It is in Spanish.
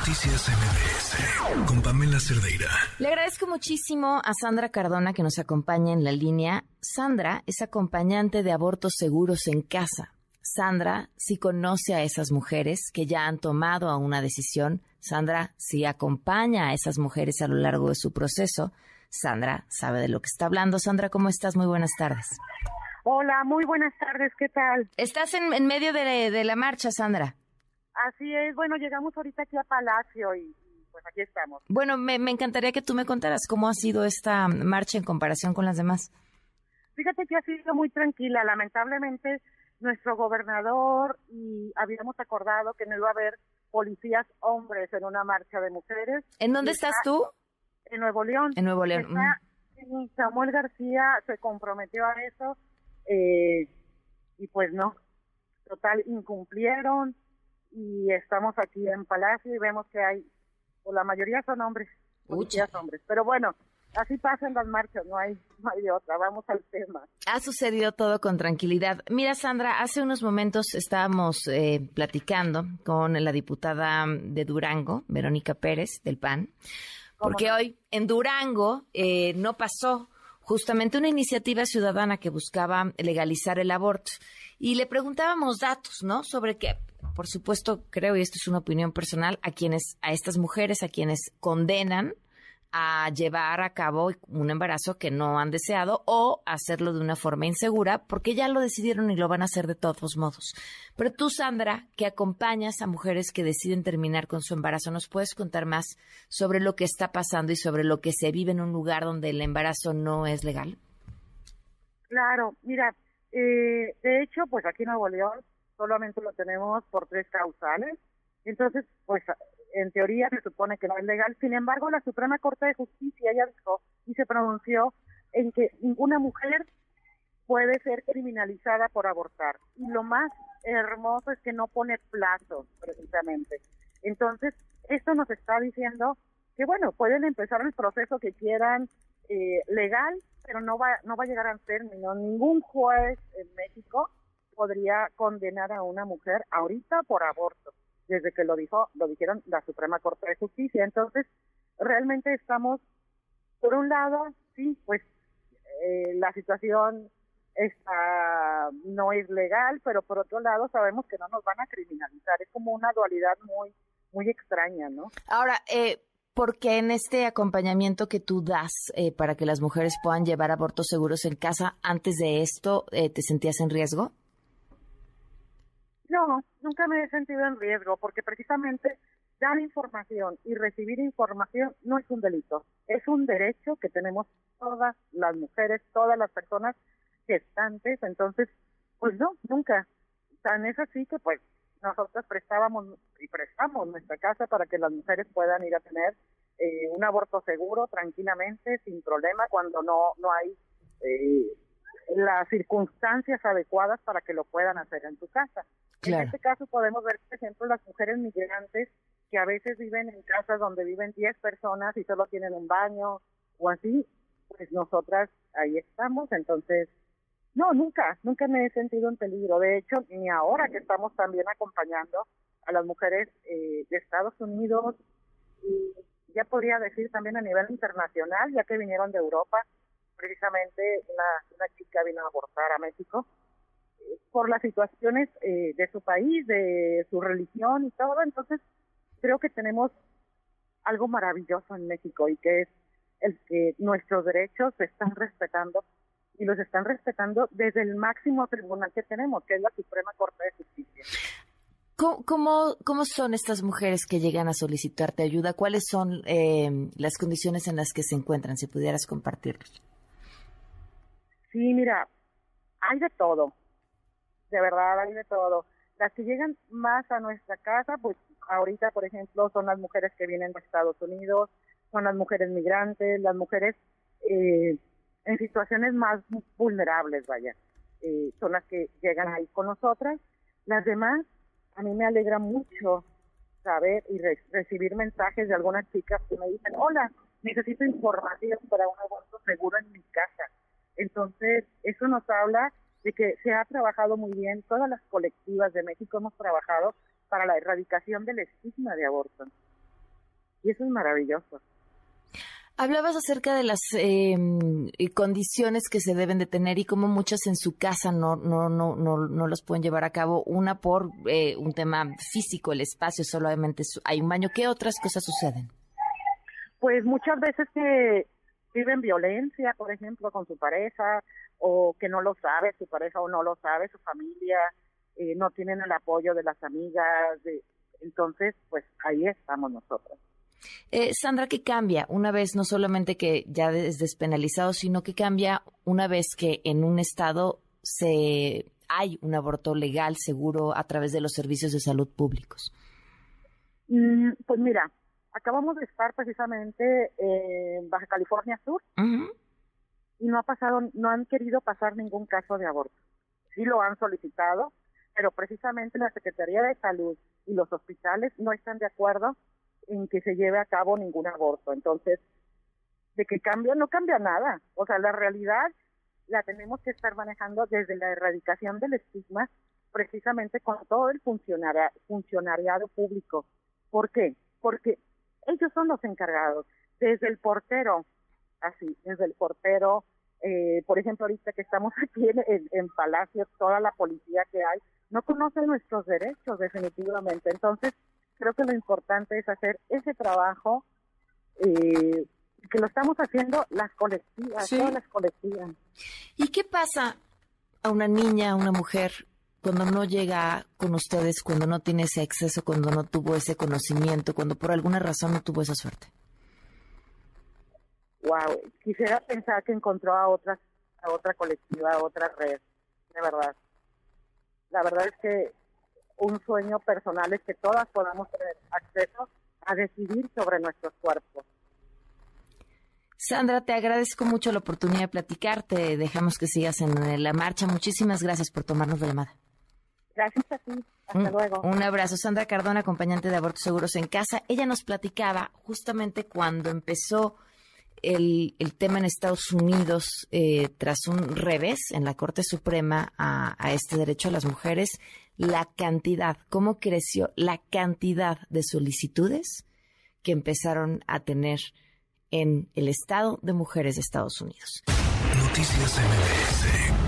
Noticias MBS con Pamela Cerdeira. Le agradezco muchísimo a Sandra Cardona que nos acompaña en la línea. Sandra es acompañante de abortos seguros en casa. Sandra si conoce a esas mujeres que ya han tomado una decisión. Sandra si acompaña a esas mujeres a lo largo de su proceso. Sandra sabe de lo que está hablando. Sandra, ¿cómo estás? Muy buenas tardes. Hola, muy buenas tardes, ¿qué tal? Estás en, en medio de, de la marcha, Sandra. Así es, bueno, llegamos ahorita aquí a Palacio y, pues aquí estamos. Bueno, me, encantaría que tú me contaras cómo ha sido esta marcha en comparación con las demás. Fíjate que ha sido muy tranquila. Lamentablemente, nuestro gobernador y habíamos acordado que no iba a haber policías hombres en una marcha de mujeres. ¿En dónde estás tú? En Nuevo León. En Nuevo León. Mm. Samuel García se comprometió a eso eh, y pues no, total, incumplieron y estamos aquí en Palacio y vemos que hay, o la mayoría son hombres, muchos hombres, pero bueno, así pasan las marchas, no hay, no hay otra, vamos al tema. Ha sucedido todo con tranquilidad. Mira, Sandra, hace unos momentos estábamos eh, platicando con la diputada de Durango, Verónica Pérez, del PAN, porque hoy en Durango eh, no pasó justamente una iniciativa ciudadana que buscaba legalizar el aborto. Y le preguntábamos datos, ¿no? Sobre qué por supuesto, creo, y esto es una opinión personal, a quienes, a estas mujeres, a quienes condenan a llevar a cabo un embarazo que no han deseado o hacerlo de una forma insegura porque ya lo decidieron y lo van a hacer de todos modos. Pero tú, Sandra, que acompañas a mujeres que deciden terminar con su embarazo, ¿nos puedes contar más sobre lo que está pasando y sobre lo que se vive en un lugar donde el embarazo no es legal? Claro, mira, eh, de hecho, pues aquí en Nuevo León solamente lo tenemos por tres causales. Entonces, pues en teoría se supone que no es legal. Sin embargo, la Suprema Corte de Justicia ya dijo y se pronunció en que ninguna mujer puede ser criminalizada por abortar. Y lo más hermoso es que no pone plazos, precisamente. Entonces, esto nos está diciendo que, bueno, pueden empezar el proceso que quieran eh, legal, pero no va, no va a llegar a término. Ningún juez en México podría condenar a una mujer ahorita por aborto, desde que lo dijo, lo dijeron la Suprema Corte de Justicia. Entonces, realmente estamos, por un lado, sí, pues eh, la situación está no es legal, pero por otro lado sabemos que no nos van a criminalizar. Es como una dualidad muy muy extraña, ¿no? Ahora, eh, ¿por qué en este acompañamiento que tú das eh, para que las mujeres puedan llevar abortos seguros en casa, antes de esto eh, te sentías en riesgo? No, nunca me he sentido en riesgo porque precisamente dar información y recibir información no es un delito, es un derecho que tenemos todas las mujeres, todas las personas gestantes, entonces, pues no, nunca. Tan es así que pues nosotros prestábamos y prestamos nuestra casa para que las mujeres puedan ir a tener eh, un aborto seguro, tranquilamente, sin problema, cuando no, no hay eh, las circunstancias adecuadas para que lo puedan hacer en tu casa. En este caso podemos ver, por ejemplo, las mujeres migrantes que a veces viven en casas donde viven 10 personas y solo tienen un baño o así, pues nosotras ahí estamos, entonces, no, nunca, nunca me he sentido en peligro. De hecho, ni ahora que estamos también acompañando a las mujeres eh, de Estados Unidos y ya podría decir también a nivel internacional, ya que vinieron de Europa, precisamente una, una chica vino a abortar a México por las situaciones eh, de su país, de su religión y todo. Entonces, creo que tenemos algo maravilloso en México y que es el que nuestros derechos se están respetando y los están respetando desde el máximo tribunal que tenemos, que es la Suprema Corte de Justicia. ¿Cómo, cómo, son estas mujeres que llegan a solicitarte ayuda? ¿Cuáles son eh, las condiciones en las que se encuentran? Si pudieras compartirlos. Sí, mira, hay de todo de verdad hay de todo. Las que llegan más a nuestra casa, pues ahorita, por ejemplo, son las mujeres que vienen de Estados Unidos, son las mujeres migrantes, las mujeres eh, en situaciones más vulnerables, vaya, eh, son las que llegan ahí con nosotras. Las demás, a mí me alegra mucho saber y recibir mensajes de algunas chicas que me dicen, hola, necesito información para un aborto seguro en mi casa. Entonces, eso nos habla de que se ha trabajado muy bien, todas las colectivas de México hemos trabajado para la erradicación del estigma de aborto. Y eso es maravilloso. Hablabas acerca de las em, condiciones que se deben de tener y cómo muchas en su casa no no no no no las pueden llevar a cabo. Una por eh, un tema físico, el espacio solamente hay un baño. ¿Qué otras cosas suceden? Pues muchas veces que viven violencia, por ejemplo, con su pareja, o que no lo sabe su pareja o no lo sabe su familia, eh, no tienen el apoyo de las amigas, de, entonces, pues ahí estamos nosotros. Eh, Sandra, ¿qué cambia una vez no solamente que ya es despenalizado, sino que cambia una vez que en un estado se hay un aborto legal, seguro, a través de los servicios de salud públicos? Mm, pues mira, acabamos de estar precisamente en Baja California Sur y no ha pasado, no han querido pasar ningún caso de aborto. Sí lo han solicitado, pero precisamente la Secretaría de Salud y los hospitales no están de acuerdo en que se lleve a cabo ningún aborto. Entonces, de que cambia, no cambia nada. O sea, la realidad la tenemos que estar manejando desde la erradicación del estigma, precisamente con todo el funcionariado público. ¿Por qué? Porque ellos son los encargados, desde el portero, así, desde el portero, eh, por ejemplo, ahorita que estamos aquí en, en, Palacio, toda la policía que hay, no conoce nuestros derechos definitivamente. Entonces, creo que lo importante es hacer ese trabajo eh, que lo estamos haciendo las colectivas, todas las colectivas. ¿Y qué pasa a una niña, a una mujer, cuando no llega con ustedes, cuando no tiene ese acceso, cuando no tuvo ese conocimiento, cuando por alguna razón no tuvo esa suerte? Wow, quisiera pensar que encontró a otras, a otra colectiva, a otra red, de verdad. La verdad es que un sueño personal es que todas podamos tener acceso a decidir sobre nuestros cuerpos. Sandra, te agradezco mucho la oportunidad de platicarte. Dejamos que sigas en la marcha. Muchísimas gracias por tomarnos la llamada. Gracias a ti. Hasta luego. Un abrazo. Sandra Cardona, acompañante de Abortos Seguros en Casa. Ella nos platicaba justamente cuando empezó el, tema en Estados Unidos eh, tras un revés en la Corte Suprema a, a, este derecho a las mujeres, la cantidad, cómo creció la cantidad de solicitudes que empezaron a tener en el Estado de Mujeres de Estados Unidos. Noticias MBS